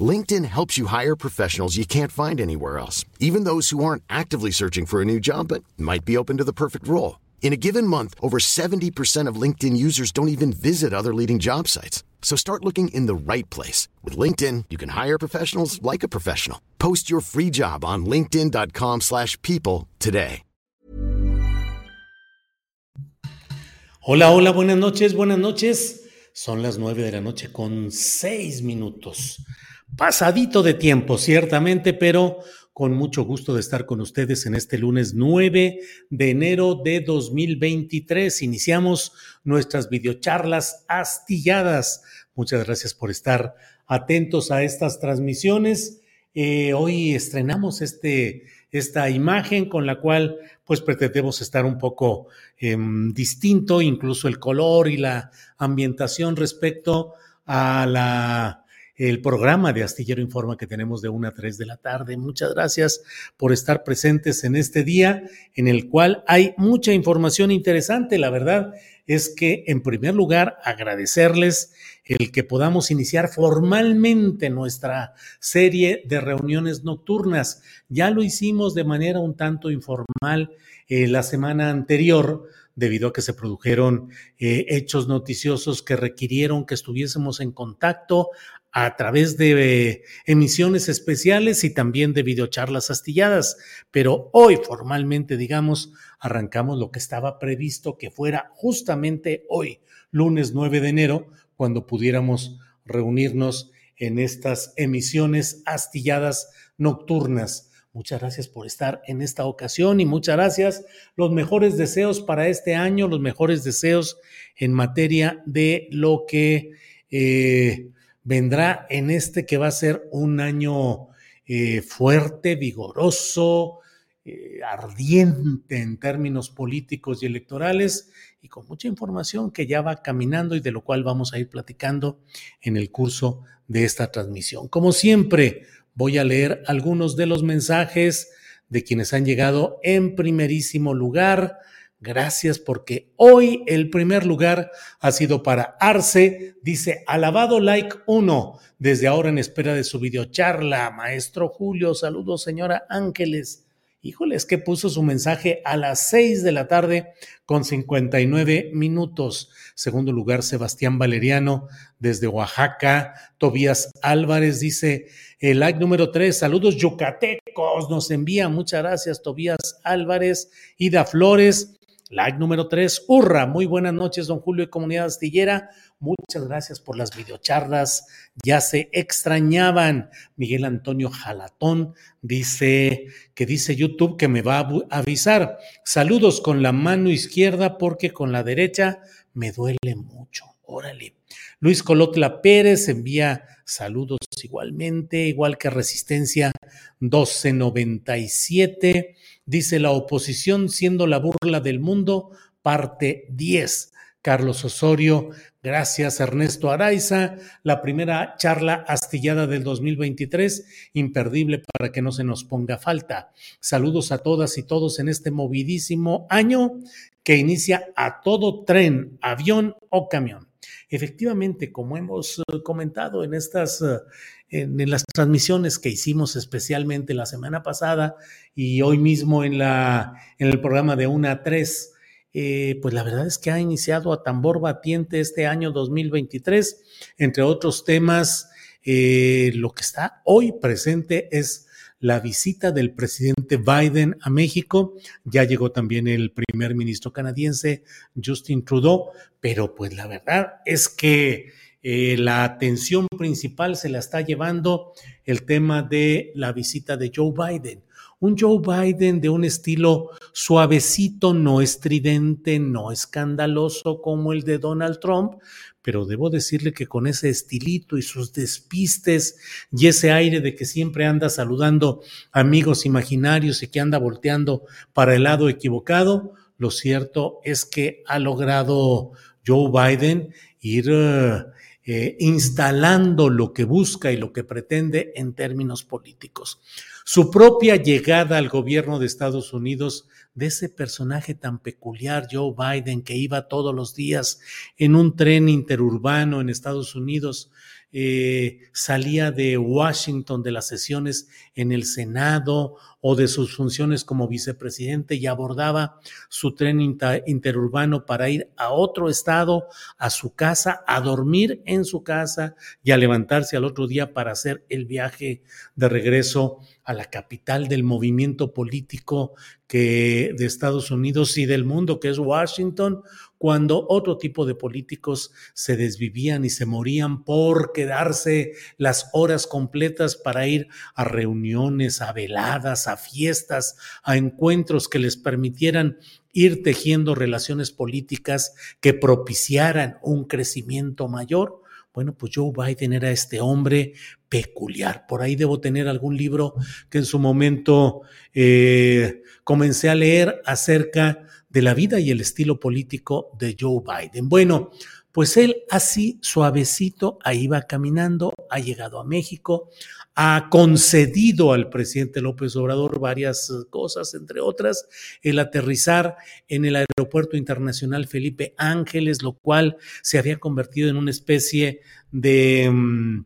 LinkedIn helps you hire professionals you can't find anywhere else, even those who aren't actively searching for a new job but might be open to the perfect role. In a given month, over 70% of LinkedIn users don't even visit other leading job sites. So start looking in the right place. With LinkedIn, you can hire professionals like a professional. Post your free job on linkedin.com slash people today. Hola, hola, buenas noches, buenas noches. Son las nueve de la noche con seis minutos. Pasadito de tiempo, ciertamente, pero con mucho gusto de estar con ustedes en este lunes 9 de enero de 2023. Iniciamos nuestras videocharlas astilladas. Muchas gracias por estar atentos a estas transmisiones. Eh, hoy estrenamos este, esta imagen con la cual pues pretendemos estar un poco eh, distinto, incluso el color y la ambientación respecto a la el programa de Astillero Informa que tenemos de 1 a 3 de la tarde. Muchas gracias por estar presentes en este día en el cual hay mucha información interesante. La verdad es que, en primer lugar, agradecerles el que podamos iniciar formalmente nuestra serie de reuniones nocturnas. Ya lo hicimos de manera un tanto informal eh, la semana anterior debido a que se produjeron eh, hechos noticiosos que requirieron que estuviésemos en contacto a través de emisiones especiales y también de videocharlas astilladas. Pero hoy formalmente, digamos, arrancamos lo que estaba previsto que fuera justamente hoy, lunes 9 de enero, cuando pudiéramos reunirnos en estas emisiones astilladas nocturnas. Muchas gracias por estar en esta ocasión y muchas gracias. Los mejores deseos para este año, los mejores deseos en materia de lo que eh, vendrá en este que va a ser un año eh, fuerte, vigoroso, eh, ardiente en términos políticos y electorales y con mucha información que ya va caminando y de lo cual vamos a ir platicando en el curso de esta transmisión. Como siempre, voy a leer algunos de los mensajes de quienes han llegado en primerísimo lugar. Gracias porque hoy el primer lugar ha sido para Arce. Dice, alabado like 1, desde ahora en espera de su videocharla. Maestro Julio, saludos señora Ángeles. Híjole, es que puso su mensaje a las 6 de la tarde con 59 minutos. Segundo lugar, Sebastián Valeriano desde Oaxaca. Tobías Álvarez dice, el like número 3, saludos yucatecos, nos envía. Muchas gracias, Tobías Álvarez. Ida Flores, Like número 3, hurra, muy buenas noches, don Julio y comunidad astillera. Muchas gracias por las videocharlas, ya se extrañaban. Miguel Antonio Jalatón dice que dice YouTube que me va a avisar. Saludos con la mano izquierda porque con la derecha me duele mucho. Órale. Luis Colotla Pérez envía saludos igualmente, igual que Resistencia 1297. Dice la oposición siendo la burla del mundo, parte 10. Carlos Osorio, gracias Ernesto Araiza, la primera charla astillada del 2023, imperdible para que no se nos ponga falta. Saludos a todas y todos en este movidísimo año que inicia a todo tren, avión o camión. Efectivamente, como hemos eh, comentado en estas, eh, en, las transmisiones que hicimos especialmente la semana pasada y hoy mismo en, la, en el programa de 1 a 3, eh, pues la verdad es que ha iniciado a tambor batiente este año 2023, entre otros temas. lo que está hoy presente es la visita del presidente Biden a México. Ya llegó también el primer ministro canadiense, Justin Trudeau, pero pues la verdad es que eh, la atención principal se la está llevando el tema de la visita de Joe Biden. Un Joe Biden de un estilo suavecito, no estridente, no escandaloso como el de Donald Trump, pero debo decirle que con ese estilito y sus despistes y ese aire de que siempre anda saludando amigos imaginarios y que anda volteando para el lado equivocado, lo cierto es que ha logrado Joe Biden ir eh, instalando lo que busca y lo que pretende en términos políticos. Su propia llegada al gobierno de Estados Unidos de ese personaje tan peculiar, Joe Biden, que iba todos los días en un tren interurbano en Estados Unidos, eh, salía de Washington de las sesiones en el Senado o de sus funciones como vicepresidente y abordaba su tren interurbano para ir a otro estado, a su casa, a dormir en su casa y a levantarse al otro día para hacer el viaje de regreso a la capital del movimiento político que de Estados Unidos y del mundo, que es Washington, cuando otro tipo de políticos se desvivían y se morían por quedarse las horas completas para ir a reuniones, a veladas, a fiestas, a encuentros que les permitieran ir tejiendo relaciones políticas que propiciaran un crecimiento mayor. Bueno, pues Joe Biden era este hombre peculiar. Por ahí debo tener algún libro que en su momento eh, comencé a leer acerca de la vida y el estilo político de Joe Biden. Bueno, pues él así suavecito ahí va caminando, ha llegado a México, ha concedido al presidente López Obrador varias cosas, entre otras, el aterrizar en el Aeropuerto Internacional Felipe Ángeles, lo cual se había convertido en una especie de mm,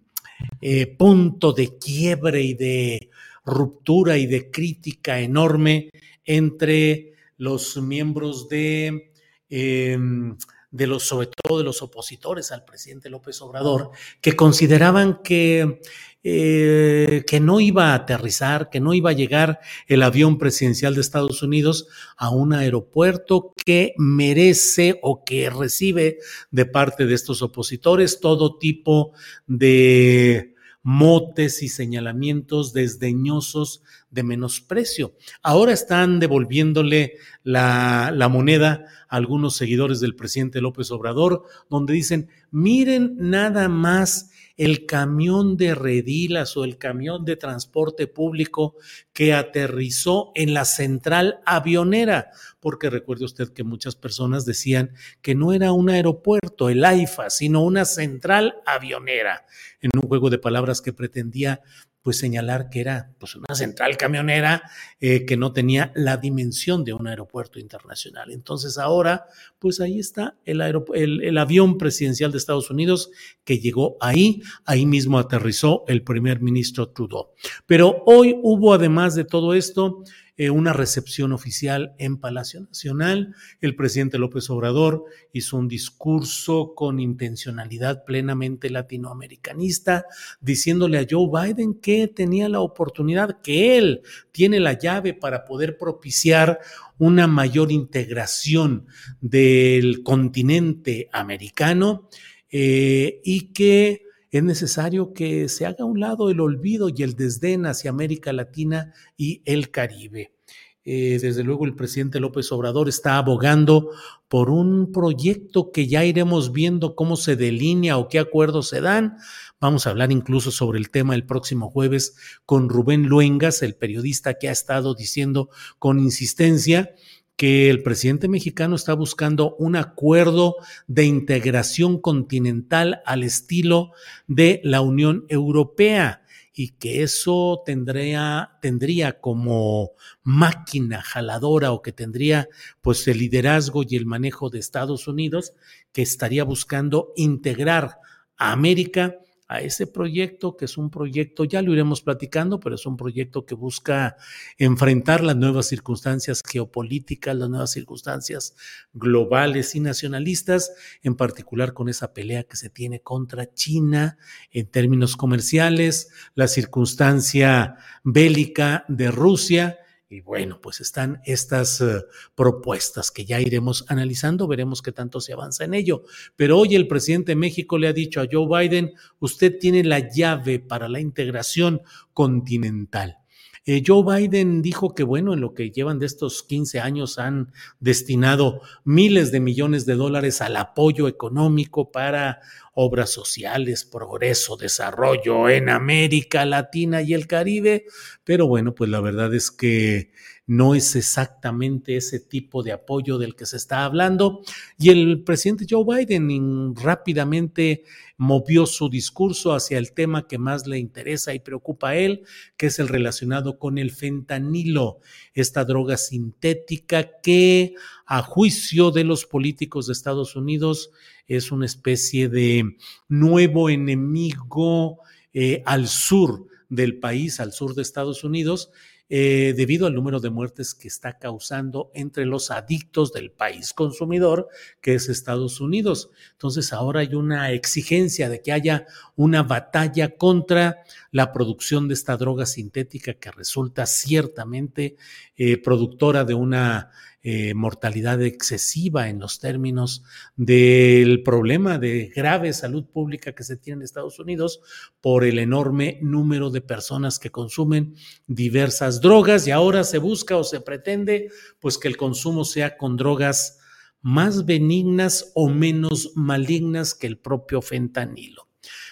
eh, punto de quiebre y de ruptura y de crítica enorme entre los miembros de, em, de los, sobre todo de los opositores al presidente López Obrador, que consideraban que, eh, que no iba a aterrizar, que no iba a llegar el avión presidencial de Estados Unidos a un aeropuerto que merece o que recibe de parte de estos opositores todo tipo de motes y señalamientos desdeñosos de menosprecio. Ahora están devolviéndole la, la, moneda a algunos seguidores del presidente López Obrador, donde dicen, miren nada más el camión de redilas o el camión de transporte público que aterrizó en la central avionera, porque recuerde usted que muchas personas decían que no era un aeropuerto, el AIFA, sino una central avionera, en un juego de palabras que pretendía pues señalar que era pues, una central camionera eh, que no tenía la dimensión de un aeropuerto internacional. Entonces ahora, pues ahí está el, el, avión presidencial de Estados Unidos que llegó ahí, ahí mismo aterrizó el primer ministro Trudeau. Pero hoy hubo, además de todo esto, eh, una recepción oficial en Palacio Nacional. El presidente López Obrador hizo un discurso con intencionalidad plenamente latinoamericanista, diciéndole a Joe Biden que tenía la oportunidad, que él tiene la llave para poder propiciar una mayor integración del continente americano eh, y que es necesario que se haga a un lado el olvido y el desdén hacia América Latina y el Caribe. Eh, desde luego el presidente López Obrador está abogando por un proyecto que ya iremos viendo cómo se delinea o qué acuerdos se dan. Vamos a hablar incluso sobre el tema el próximo jueves con Rubén Luengas, el periodista que ha estado diciendo con insistencia que el presidente mexicano está buscando un acuerdo de integración continental al estilo de la Unión Europea y que eso tendría, tendría como máquina jaladora o que tendría pues el liderazgo y el manejo de Estados Unidos que estaría buscando integrar a América a ese proyecto, que es un proyecto, ya lo iremos platicando, pero es un proyecto que busca enfrentar las nuevas circunstancias geopolíticas, las nuevas circunstancias globales y nacionalistas, en particular con esa pelea que se tiene contra China en términos comerciales, la circunstancia bélica de Rusia y bueno, pues están estas uh, propuestas que ya iremos analizando, veremos qué tanto se avanza en ello. Pero hoy el presidente de México le ha dicho a Joe Biden, usted tiene la llave para la integración continental. Eh, Joe Biden dijo que, bueno, en lo que llevan de estos 15 años han destinado miles de millones de dólares al apoyo económico para obras sociales, progreso, desarrollo en América Latina y el Caribe, pero bueno, pues la verdad es que no es exactamente ese tipo de apoyo del que se está hablando. Y el presidente Joe Biden rápidamente movió su discurso hacia el tema que más le interesa y preocupa a él, que es el relacionado con el fentanilo, esta droga sintética que a juicio de los políticos de Estados Unidos es una especie de nuevo enemigo eh, al sur del país, al sur de Estados Unidos, eh, debido al número de muertes que está causando entre los adictos del país consumidor, que es Estados Unidos. Entonces ahora hay una exigencia de que haya una batalla contra la producción de esta droga sintética que resulta ciertamente eh, productora de una eh, mortalidad excesiva en los términos del problema de grave salud pública que se tiene en Estados Unidos por el enorme número de personas que consumen diversas drogas y ahora se busca o se pretende pues que el consumo sea con drogas más benignas o menos malignas que el propio fentanilo.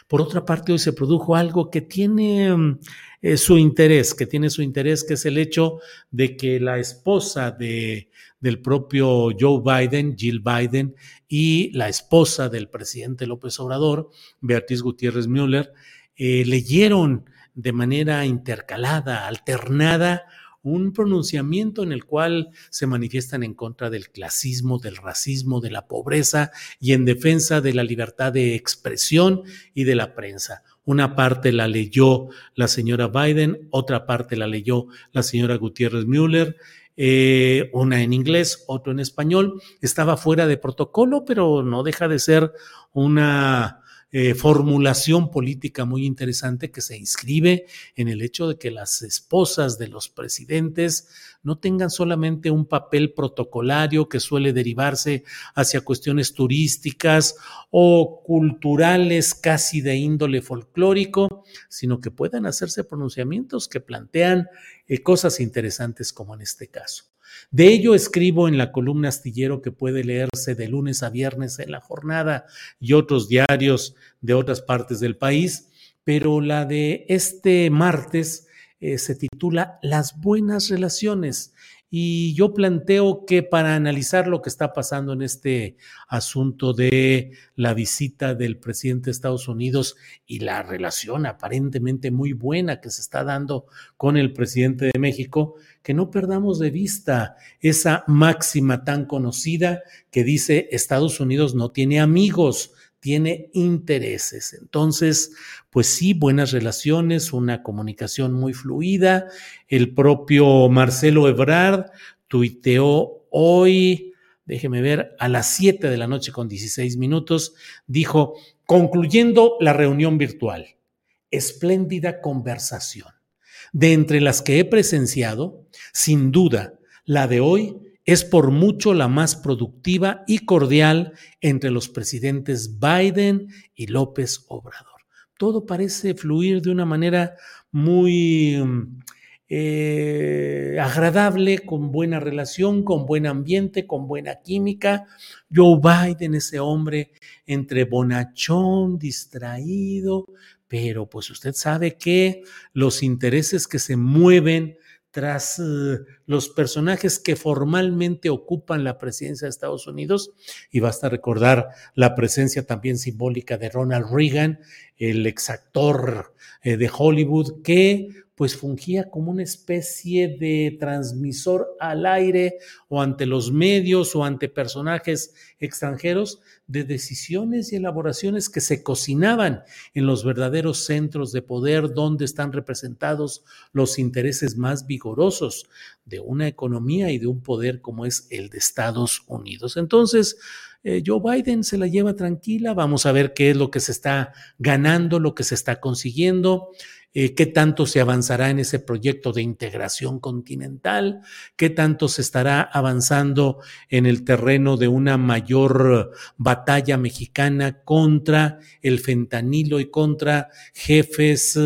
Por otra parte, hoy se produjo algo que tiene mm, eh, su interés, que tiene su interés, que es el hecho de que la esposa de del propio Joe Biden, Jill Biden, y la esposa del presidente López Obrador, Beatriz Gutiérrez Müller, eh, leyeron de manera intercalada, alternada, un pronunciamiento en el cual se manifiestan en contra del clasismo, del racismo, de la pobreza y en defensa de la libertad de expresión y de la prensa. Una parte la leyó la señora Biden, otra parte la leyó la señora Gutiérrez Müller eh, una en inglés, otro en español. Estaba fuera de protocolo, pero no deja de ser una eh, formulación política muy interesante que se inscribe en el hecho de que las esposas de los presidentes no tengan solamente un papel protocolario que suele derivarse hacia cuestiones turísticas o culturales casi de índole folclórico, sino que puedan hacerse pronunciamientos que plantean eh, cosas interesantes como en este caso. De ello escribo en la columna astillero que puede leerse de lunes a viernes en la jornada y otros diarios de otras partes del país, pero la de este martes eh, se titula Las buenas relaciones y yo planteo que para analizar lo que está pasando en este asunto de la visita del presidente de Estados Unidos y la relación aparentemente muy buena que se está dando con el presidente de México, que no perdamos de vista esa máxima tan conocida que dice Estados Unidos no tiene amigos, tiene intereses. Entonces, pues sí, buenas relaciones, una comunicación muy fluida. El propio Marcelo Ebrard tuiteó hoy, déjeme ver, a las 7 de la noche con 16 minutos, dijo, concluyendo la reunión virtual, espléndida conversación. De entre las que he presenciado, sin duda, la de hoy es por mucho la más productiva y cordial entre los presidentes Biden y López Obrador. Todo parece fluir de una manera muy eh, agradable, con buena relación, con buen ambiente, con buena química. Joe Biden, ese hombre entre bonachón, distraído, pero pues usted sabe que los intereses que se mueven tras eh, los personajes que formalmente ocupan la presidencia de Estados Unidos, y basta recordar la presencia también simbólica de Ronald Reagan el exactor eh, de Hollywood que pues fungía como una especie de transmisor al aire o ante los medios o ante personajes extranjeros de decisiones y elaboraciones que se cocinaban en los verdaderos centros de poder donde están representados los intereses más vigorosos de una economía y de un poder como es el de Estados Unidos. Entonces, eh, Joe Biden se la lleva tranquila, vamos a ver qué es lo que se está ganando, lo que se está consiguiendo. Eh, qué tanto se avanzará en ese proyecto de integración continental, qué tanto se estará avanzando en el terreno de una mayor batalla mexicana contra el fentanilo y contra jefes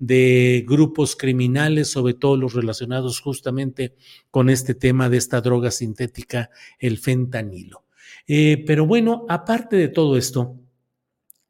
de grupos criminales, sobre todo los relacionados justamente con este tema de esta droga sintética, el fentanilo. Eh, pero bueno, aparte de todo esto,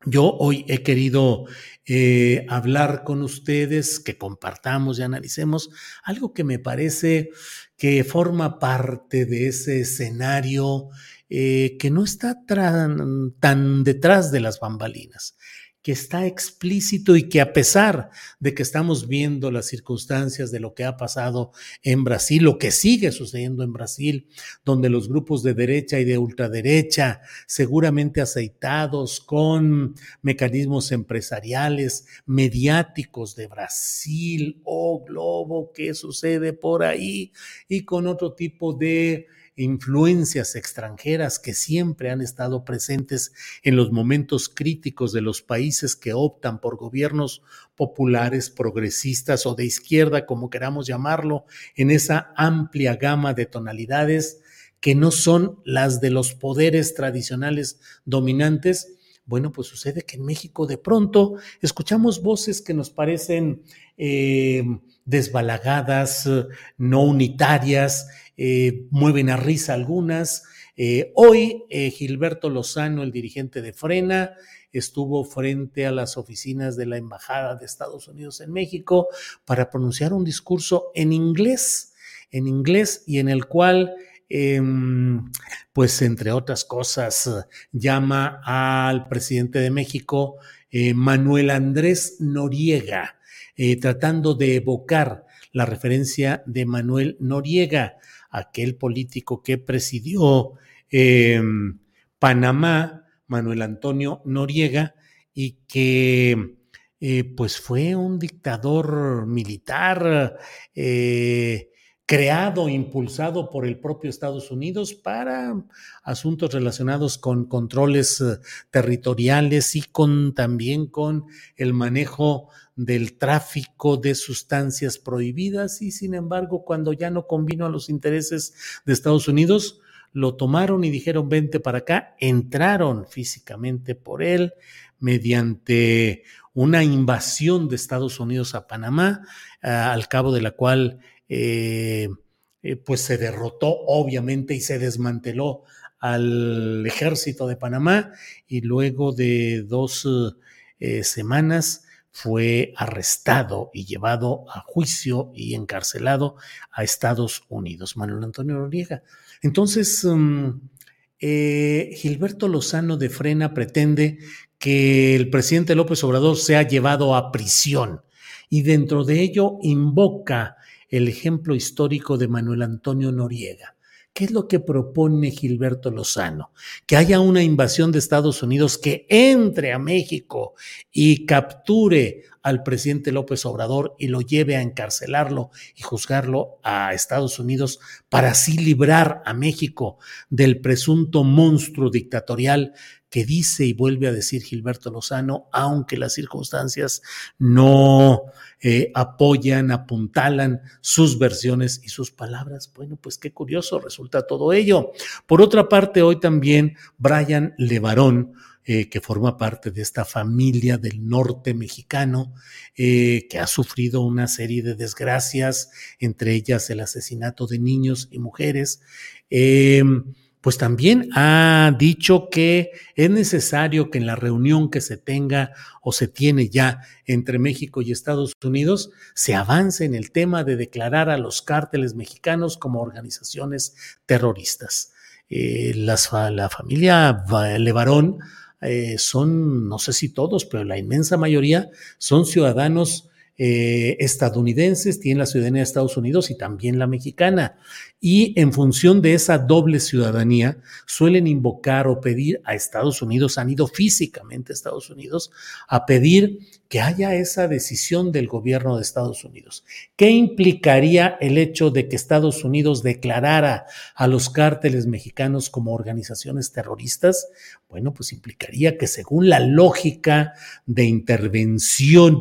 yo hoy he querido eh, hablar con ustedes, que compartamos y analicemos algo que me parece que forma parte de ese escenario eh, que no está tan detrás de las bambalinas que está explícito y que a pesar de que estamos viendo las circunstancias de lo que ha pasado en Brasil, lo que sigue sucediendo en Brasil, donde los grupos de derecha y de ultraderecha, seguramente aceitados con mecanismos empresariales, mediáticos de Brasil, oh, globo, ¿qué sucede por ahí? Y con otro tipo de influencias extranjeras que siempre han estado presentes en los momentos críticos de los países que optan por gobiernos populares, progresistas o de izquierda, como queramos llamarlo, en esa amplia gama de tonalidades que no son las de los poderes tradicionales dominantes, bueno, pues sucede que en México de pronto escuchamos voces que nos parecen eh, desbalagadas, no unitarias, eh, mueven a risa algunas. Eh, hoy eh, Gilberto Lozano, el dirigente de Frena, estuvo frente a las oficinas de la Embajada de Estados Unidos en México para pronunciar un discurso en inglés, en inglés y en el cual em, pues entre otras cosas, llama al presidente de México, Manuel Andrés Noriega, tratando de evocar la referencia de Manuel Noriega, aquel político que presidió em, Panamá, Manuel Antonio Noriega, y que eh, pues fue un dictador militar eh, creado, impulsado por el propio Estados Unidos para asuntos relacionados con controles eh, territoriales y con también con el manejo del tráfico de sustancias prohibidas y sin embargo cuando ya no convino a los intereses de Estados Unidos, lo tomaron y dijeron vente para acá, entraron físicamente por él mediante una invasión de Estados Unidos a Panamá, al cabo de la cual eh, eh, pues se derrotó obviamente y se desmanteló al ejército de Panamá. Y luego de dos eh, semanas fue arrestado y llevado a juicio y encarcelado a Estados Unidos, Manuel Antonio Noriega. Entonces, mm, eh, Gilberto Lozano de Frena pretende que el presidente López Obrador sea llevado a prisión y dentro de ello invoca el ejemplo histórico de Manuel Antonio Noriega. ¿Qué es lo que propone Gilberto Lozano? Que haya una invasión de Estados Unidos que entre a México y capture al presidente López Obrador y lo lleve a encarcelarlo y juzgarlo a Estados Unidos para así librar a México del presunto monstruo dictatorial que dice y vuelve a decir Gilberto Lozano, aunque las circunstancias no eh, apoyan, apuntalan sus versiones y sus palabras. Bueno, pues qué curioso resulta todo ello. Por otra parte, hoy también Brian Levarón, eh, que forma parte de esta familia del norte mexicano, eh, que ha sufrido una serie de desgracias, entre ellas el asesinato de niños y mujeres. Eh, pues también ha dicho que es necesario que en la reunión que se tenga o se tiene ya entre México y Estados Unidos se avance en el tema de declarar a los cárteles mexicanos como organizaciones terroristas. la familia Levarón eh, son, no sé si todos, pero la inmensa mayoría son ciudadanos eh, estadounidenses, tienen la ciudadanía de Estados Unidos y también la mexicana. Y en función de esa doble ciudadanía, suelen invocar o pedir a Estados Unidos, han ido físicamente a Estados Unidos a pedir que haya esa decisión del gobierno de Estados Unidos. ¿Qué implicaría el hecho de que Estados Unidos declarara a los cárteles mexicanos como organizaciones terroristas? Bueno, pues implicaría que según la lógica de intervención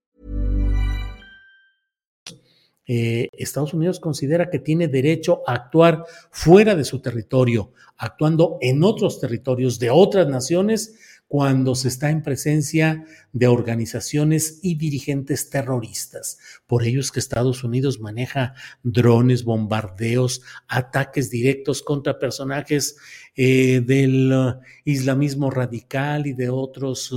Eh, Estados Unidos considera que tiene derecho a actuar fuera de su territorio, actuando en otros territorios de otras naciones cuando se está en presencia de organizaciones y dirigentes terroristas. Por ello es que Estados Unidos maneja drones, bombardeos, ataques directos contra personajes eh, del uh, islamismo radical y de otros,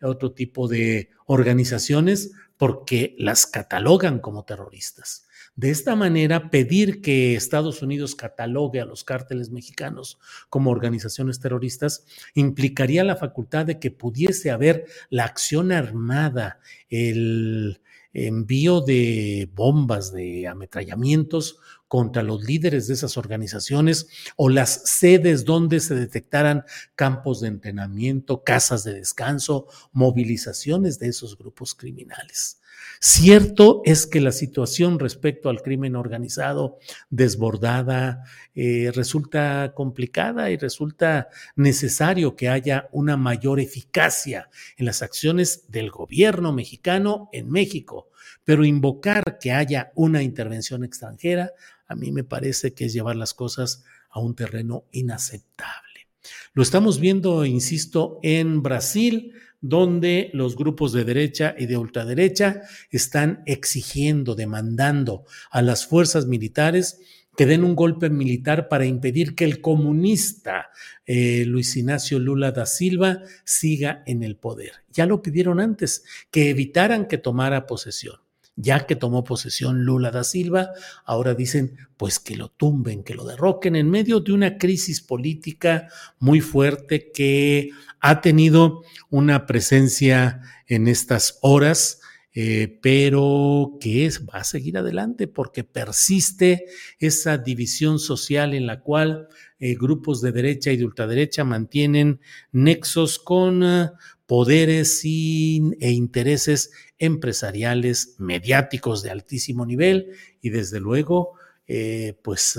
otro tipo de organizaciones porque las catalogan como terroristas. De esta manera, pedir que Estados Unidos catalogue a los cárteles mexicanos como organizaciones terroristas implicaría la facultad de que pudiese haber la acción armada, el envío de bombas, de ametrallamientos contra los líderes de esas organizaciones o las sedes donde se detectaran campos de entrenamiento, casas de descanso, movilizaciones de esos grupos criminales. Cierto es que la situación respecto al crimen organizado desbordada eh, resulta complicada y resulta necesario que haya una mayor eficacia en las acciones del gobierno mexicano en México, pero invocar que haya una intervención extranjera a mí me parece que es llevar las cosas a un terreno inaceptable. Lo estamos viendo, insisto, en Brasil donde los grupos de derecha y de ultraderecha están exigiendo, demandando a las fuerzas militares que den un golpe militar para impedir que el comunista eh, Luis Ignacio Lula da Silva siga en el poder. Ya lo pidieron antes, que evitaran que tomara posesión. Ya que tomó posesión Lula da Silva, ahora dicen pues que lo tumben, que lo derroquen en medio de una crisis política muy fuerte que ha tenido una presencia en estas horas, eh, pero que es, va a seguir adelante porque persiste esa división social en la cual eh, grupos de derecha y de ultraderecha mantienen nexos con uh, poderes y, e intereses empresariales, mediáticos de altísimo nivel y desde luego, eh, pues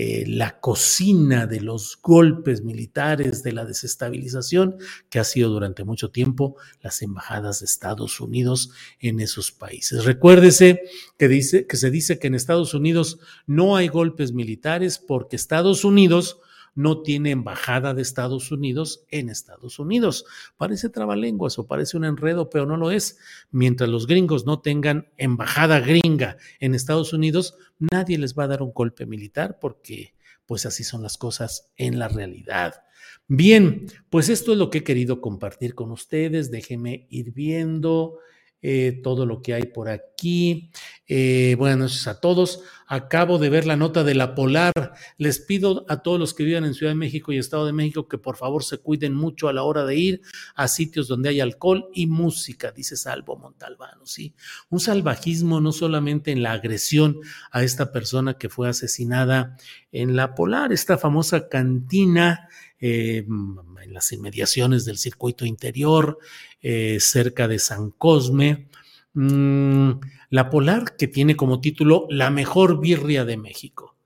eh, la cocina de los golpes militares, de la desestabilización que ha sido durante mucho tiempo las embajadas de Estados Unidos en esos países. Recuérdese que, dice, que se dice que en Estados Unidos no hay golpes militares porque Estados Unidos no tiene embajada de Estados Unidos en Estados Unidos. Parece trabalenguas o parece un enredo, pero no lo es. Mientras los gringos no tengan embajada gringa en Estados Unidos, nadie les va a dar un golpe militar porque pues así son las cosas en la realidad. Bien, pues esto es lo que he querido compartir con ustedes. Déjenme ir viendo eh, todo lo que hay por aquí. Eh, buenas noches a todos. Acabo de ver la nota de la Polar. Les pido a todos los que vivan en Ciudad de México y Estado de México que por favor se cuiden mucho a la hora de ir a sitios donde hay alcohol y música, dice Salvo Montalbano. Sí, un salvajismo no solamente en la agresión a esta persona que fue asesinada en la Polar, esta famosa cantina eh, en las inmediaciones del circuito interior, eh, cerca de San Cosme. Mm, la Polar, que tiene como título La mejor birria de México.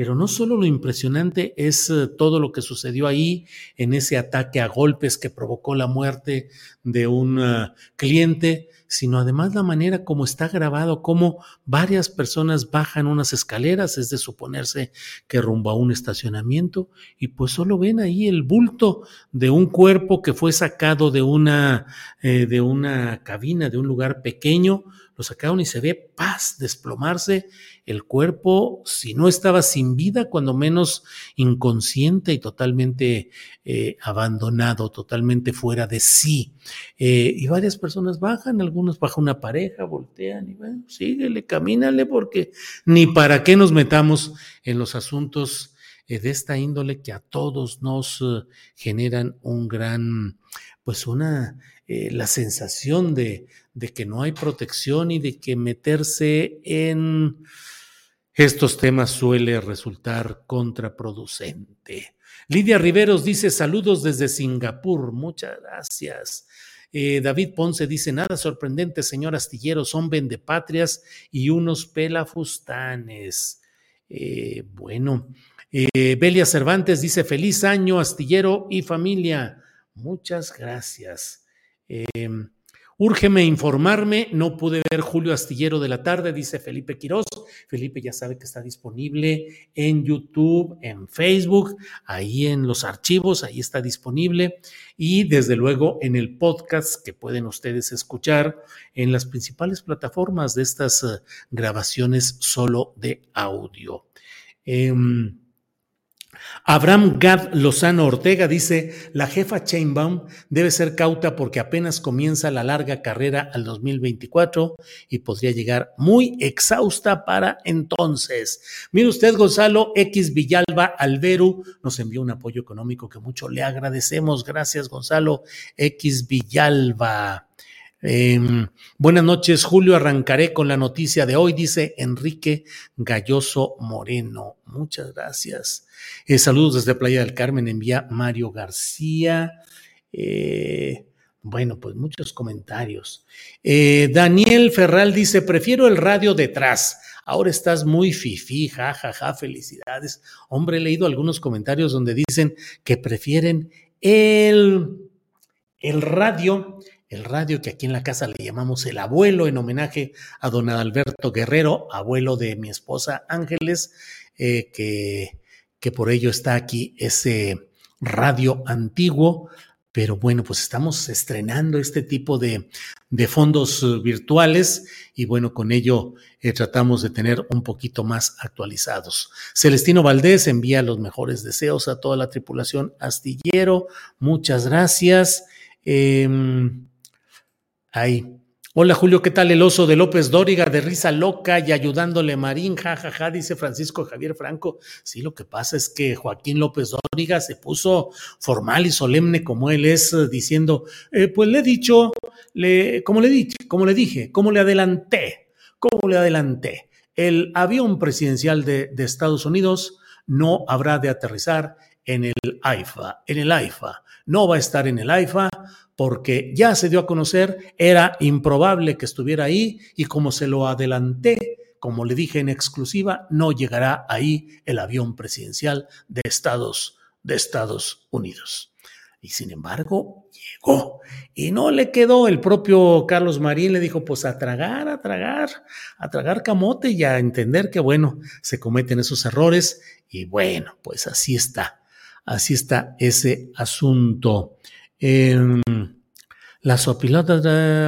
Pero no solo lo impresionante es eh, todo lo que sucedió ahí en ese ataque a golpes que provocó la muerte de un cliente, sino además la manera como está grabado, cómo varias personas bajan unas escaleras, es de suponerse que rumbo a un estacionamiento, y pues solo ven ahí el bulto de un cuerpo que fue sacado de una, eh, de una cabina, de un lugar pequeño, lo sacaron y se ve paz desplomarse el cuerpo, si no estaba sin vida, cuando menos inconsciente y totalmente eh, abandonado, totalmente fuera de sí. Eh, y varias personas bajan, algunos bajan una pareja, voltean y bueno, síguele, camínale, porque ni para qué nos metamos en los asuntos eh, de esta índole que a todos nos generan un gran, pues una, la sensación de, de que no hay protección y de que meterse en estos temas suele resultar contraproducente. Lidia Riveros dice saludos desde Singapur, muchas gracias. Eh, David Ponce dice, nada sorprendente, señor astillero, son vendepatrias y unos pelafustanes. Eh, bueno, eh, Belia Cervantes dice, feliz año, astillero y familia. Muchas gracias. Úrgeme informarme, no pude ver Julio Astillero de la tarde, dice Felipe Quirós. Felipe ya sabe que está disponible en YouTube, en Facebook, ahí en los archivos, ahí está disponible. Y desde luego en el podcast que pueden ustedes escuchar en las principales plataformas de estas eh, grabaciones solo de audio. Em, Abraham Gad Lozano Ortega dice, la jefa Chainbaum debe ser cauta porque apenas comienza la larga carrera al 2024 y podría llegar muy exhausta para entonces. Mire usted, Gonzalo X Villalba Alberu nos envió un apoyo económico que mucho le agradecemos. Gracias, Gonzalo X Villalba. Em, buenas noches, Julio. Arrancaré con la noticia de hoy, dice Enrique Galloso Moreno. Muchas gracias. Eh, saludos desde Playa del Carmen, envía Mario García. Eh, bueno, pues muchos comentarios. Eh, Daniel Ferral dice: Prefiero el radio detrás. Ahora estás muy fifí, jajaja, ja, ja, felicidades. Hombre, he leído algunos comentarios donde dicen que prefieren el, el radio el radio que aquí en la casa le llamamos el abuelo en homenaje a don Alberto Guerrero, abuelo de mi esposa Ángeles, eh, que, que por ello está aquí ese radio antiguo. Pero bueno, pues estamos estrenando este tipo de, de fondos eh, virtuales y bueno, con ello eh, tratamos de tener un poquito más actualizados. Celestino Valdés envía los mejores deseos a toda la tripulación astillero. Muchas gracias. Em, Ahí. Hola Julio, ¿qué tal el oso de López Dóriga de risa loca y ayudándole Marín? Ja, ja, ja, dice Francisco Javier Franco. Sí, lo que pasa es que Joaquín López Dóriga se puso formal y solemne como él es, diciendo, eh, pues le he dicho, le, como le dije, como le dije, como le adelanté, como le adelanté. El avión presidencial de, de Estados Unidos no habrá de aterrizar en el AIFA, en el AIFA. No va a estar en el AIFA porque ya se dio a conocer, era improbable que estuviera ahí y como se lo adelanté, como le dije en exclusiva, no llegará ahí el avión presidencial de Estados, de Estados Unidos. Y sin embargo, llegó. Y no le quedó. El propio Carlos Marín le dijo, pues a tragar, a tragar, a tragar camote y a entender que, bueno, se cometen esos errores. Y bueno, pues así está. Así está ese asunto. Eh, las sopilotas,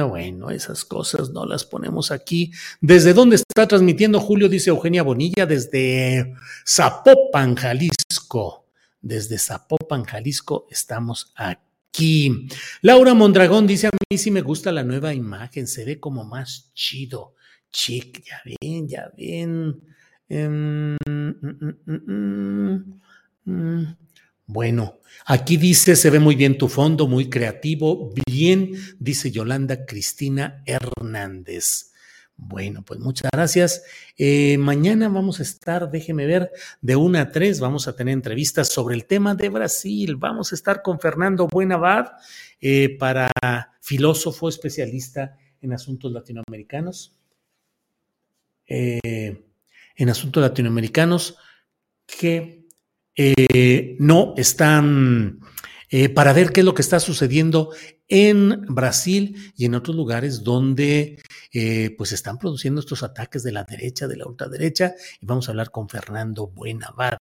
bueno, esas cosas no las ponemos aquí. ¿Desde dónde está transmitiendo Julio? Dice Eugenia Bonilla, desde Zapopan, Jalisco. Desde Zapopan, Jalisco, estamos aquí. Laura Mondragón dice: A mí sí me gusta la nueva imagen, se ve como más chido. chic, ya ven, ya ven. Em, mm, mm, mm, bueno, aquí dice, se ve muy bien tu fondo, muy creativo, bien, dice Yolanda Cristina Hernández. Bueno, pues muchas gracias. Eh, mañana vamos a estar, déjeme ver, de una a tres vamos a tener entrevistas sobre el tema de Brasil. Vamos a estar con Fernando Buenavad, eh, para filósofo especialista en asuntos latinoamericanos. Eh, en asuntos latinoamericanos que no están eh, para ver qué es lo que está sucediendo en Brasil y en otros lugares donde eh, pues están produciendo estos ataques de la derecha, de la ultraderecha, y vamos a hablar con Fernando Buenavad.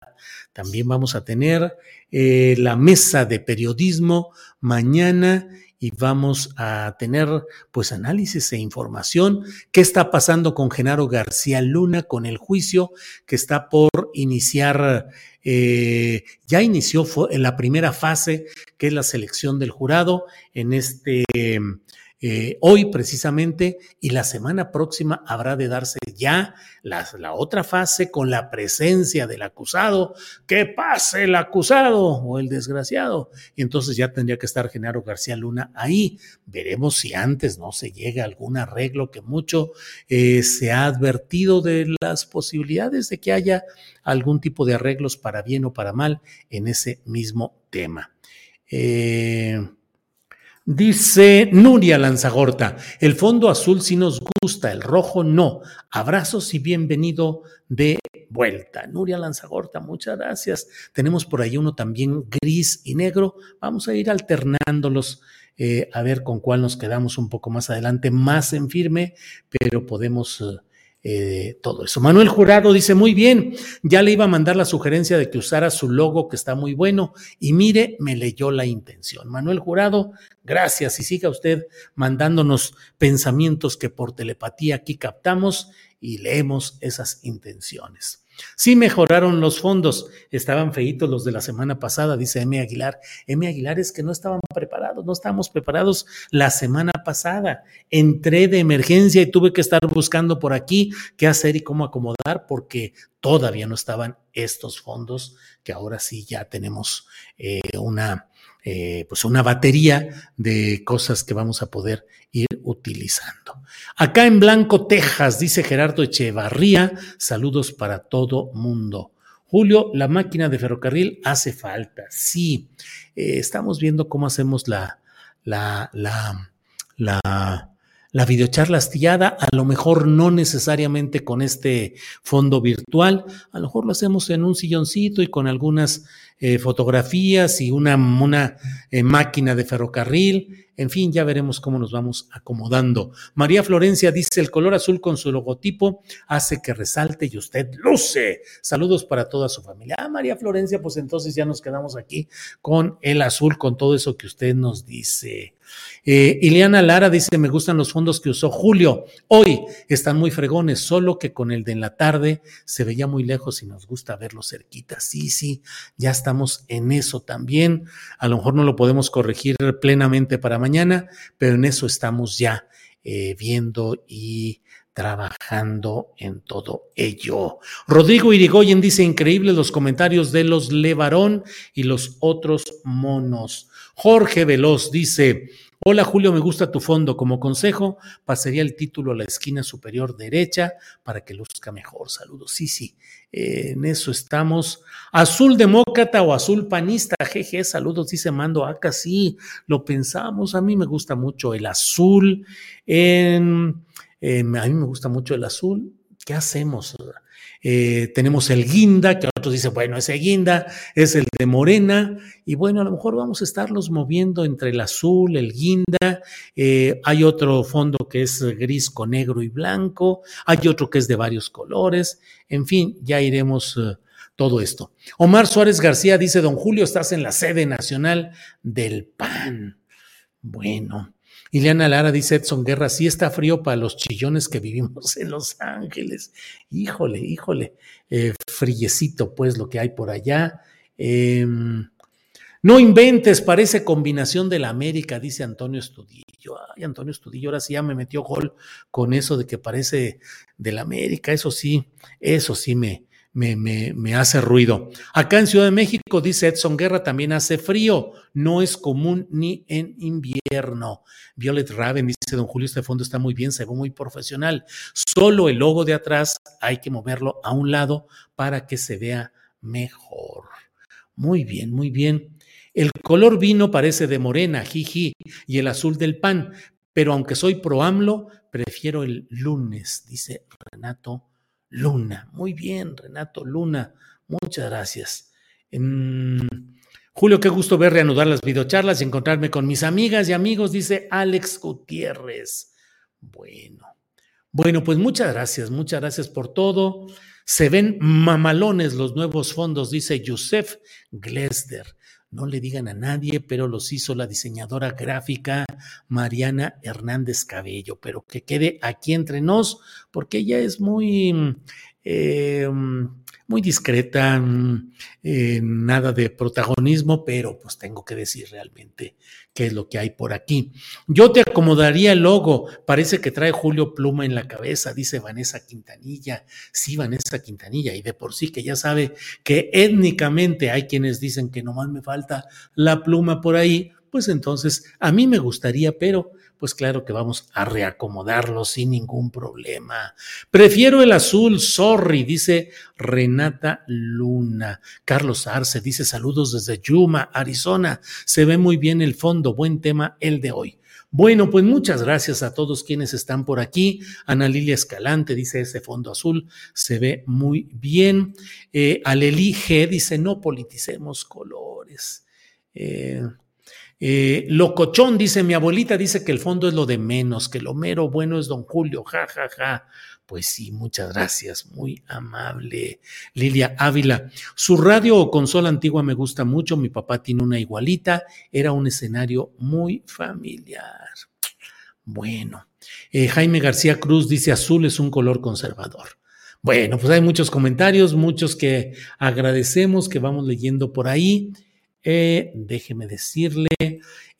También vamos a tener eh, la mesa de periodismo mañana y vamos a tener pues análisis e información. ¿Qué está pasando con Genaro García Luna con el juicio que está por iniciar? Eh, ya inició en la primera fase, que es la selección del jurado en este eh, hoy precisamente y la semana próxima habrá de darse ya la, otra fase con la presencia del acusado, que pase el acusado o el desgraciado. Y entonces ya tendría que estar Genaro García Luna ahí. Veremos si antes no se llega a algún arreglo que mucho eh, se ha advertido de las posibilidades de que haya algún tipo de arreglos para bien o para mal en ese mismo tema. Eh, Dice Nuria Lanzagorta, el fondo azul sí nos gusta, el rojo no. Abrazos y bienvenido de vuelta. Nuria Lanzagorta, muchas gracias. Tenemos por ahí uno también gris y negro. Vamos a ir alternándolos eh, a ver con cuál nos quedamos un poco más adelante, más en firme, pero podemos... Eh, eh, todo eso. Manuel Jurado dice, muy bien, ya le iba a mandar la sugerencia de que usara su logo, que está muy bueno, y mire, me leyó la intención. Manuel Jurado, gracias y siga usted mandándonos pensamientos que por telepatía aquí captamos y leemos esas intenciones. Sí mejoraron los fondos, estaban feitos los de la semana pasada, dice M. Aguilar. M. Aguilar es que no estaban preparados, no estábamos preparados la semana pasada. Entré de emergencia y tuve que estar buscando por aquí qué hacer y cómo acomodar porque todavía no estaban estos fondos que ahora sí ya tenemos eh, una eh, pues una batería de cosas que vamos a poder ir utilizando. Acá en Blanco, Texas, dice Gerardo Echevarría, saludos para todo mundo. Julio, la máquina de ferrocarril hace falta. Sí, eh, estamos viendo cómo hacemos la, la, la, la la videocharla astillada, a lo mejor no necesariamente con este fondo virtual, a lo mejor lo hacemos en un silloncito y con algunas eh, fotografías y una, eh, máquina de ferrocarril. En fin, ya veremos cómo nos vamos acomodando. María Florencia dice, el color azul con su logotipo hace que resalte y usted luce. Saludos para toda su familia. Ah, María Florencia, pues entonces ya nos quedamos aquí con el azul, con todo eso que usted nos dice. Eh, Ileana Lara dice, me gustan los fondos que usó Julio. Hoy están muy fregones, solo que con el de en la tarde se veía muy lejos y nos gusta verlo cerquita. Sí, sí, ya estamos en eso también. A lo mejor no lo podemos corregir plenamente para mañana, pero en eso estamos ya eh, viendo y trabajando en todo ello. Rodrigo Irigoyen dice, increíbles los comentarios de los Levarón y los otros monos. Jorge Veloz dice, Hola Julio, me gusta tu fondo. Como consejo, pasaría el título a la esquina superior derecha para que luzca mejor. Saludos. Sí, sí, en eso estamos. Azul demócrata o azul panista. Jeje, saludos, dice Mando Acá. Sí, lo pensamos. A mí me gusta mucho el azul. En, a mí me gusta mucho el azul. ¿Qué hacemos? Eh, tenemos el guinda, que otros dicen, bueno, ese guinda es el de morena, y bueno, a lo mejor vamos a estarlos moviendo entre el azul, el guinda, eh, hay otro fondo que es gris con negro y blanco, hay otro que es de varios colores, en fin, ya iremos... Eh, todo esto. Omar Suárez García dice, don Julio, estás en la sede nacional del PAN. Bueno, Ileana Lara dice Edson Guerra, sí está frío para los chillones que vivimos en Los Ángeles. Híjole, híjole, eh, friecito pues lo que hay por allá. Em, No inventes, parece combinación de la América, dice Antonio Estudillo. Ay, Antonio Estudillo, ahora sí ya me metió gol con eso de que parece de la América. Eso sí, eso sí me, me, me, me, hace ruido. Acá en Ciudad de México, dice Edson Guerra, también hace frío. No es común ni en invierno. Violet Raven dice, don Julio, este fondo está muy bien, se ve muy profesional. Solo el logo de atrás hay que moverlo a un lado para que se vea mejor. Muy bien, muy bien. El color vino parece de morena, jiji, y el azul del pan, pero aunque soy pro AMLO, prefiero el lunes, dice Renato Luna. Muy bien, Renato Luna, muchas gracias. Julio, qué gusto ver reanudar las videocharlas y encontrarme con mis amigas y amigos, dice Alex Gutiérrez. Bueno, bueno, pues muchas gracias, muchas gracias por todo. Se ven mamalones los nuevos fondos, dice Yusef Glesder no le digan a nadie, pero los hizo la diseñadora gráfica Mariana Hernández Cabello, pero que quede aquí entre nos, porque ella es muy... Eh, muy discreta, mm, eh, nada de protagonismo, pero pues tengo que decir realmente qué es lo que hay por aquí. Yo te acomodaría el logo, parece que trae Julio Pluma en la cabeza, dice Vanessa Quintanilla. Sí, Vanessa Quintanilla, y de por sí que ya sabe que étnicamente hay quienes dicen que nomás me falta la pluma por ahí, pues entonces a mí me gustaría, pero pues claro que vamos a reacomodarlo sin ningún problema. Prefiero el azul, sorry, dice Renata Luna. Carlos Arce dice saludos desde Yuma, Arizona. Se ve muy bien el fondo, buen tema el de hoy. Bueno, pues muchas gracias a todos quienes están por aquí. Ana Lilia Escalante dice ese fondo azul se ve muy bien. Eh, Aleli G dice no politicemos colores. Eh, eh, locochón, dice mi abuelita, dice que el fondo es lo de menos, que lo mero bueno es don Julio, ja, ja, ja. Pues sí, muchas gracias, muy amable. Lilia Ávila, su radio o consola antigua me gusta mucho, mi papá tiene una igualita, era un escenario muy familiar. Bueno, eh, Jaime García Cruz dice azul es un color conservador. Bueno, pues hay muchos comentarios, muchos que agradecemos, que vamos leyendo por ahí. Eh, déjeme decirle,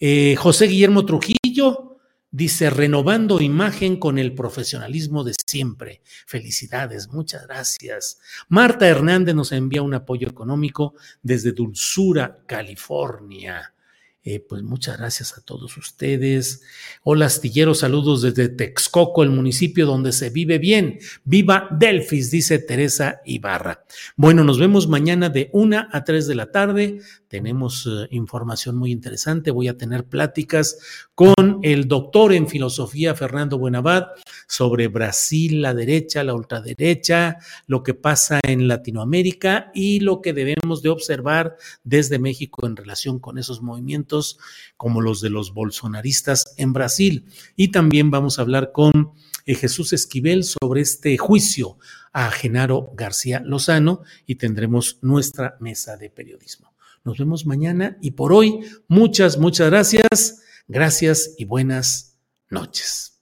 eh, José Guillermo Trujillo dice, renovando imagen con el profesionalismo de siempre. Felicidades, muchas gracias. Marta Hernández nos envía un apoyo económico desde Dulzura, California. Eh, pues muchas gracias a todos ustedes. Hola astilleros, saludos desde Texcoco, el municipio donde se vive bien. Viva Delfis, dice Teresa Ibarra. Bueno, nos vemos mañana de una a tres de la tarde. Tenemos eh, información muy interesante. Voy a tener pláticas con el doctor en filosofía Fernando Buenabad sobre Brasil, la derecha, la ultraderecha, lo que pasa en Latinoamérica y lo que debemos de observar desde México en relación con esos movimientos como los de los bolsonaristas en Brasil. Y también vamos a hablar con eh, Jesús Esquivel sobre este juicio a Genaro García Lozano y tendremos nuestra mesa de periodismo. Nos vemos mañana y por hoy, muchas, muchas gracias. Gracias y buenas noches.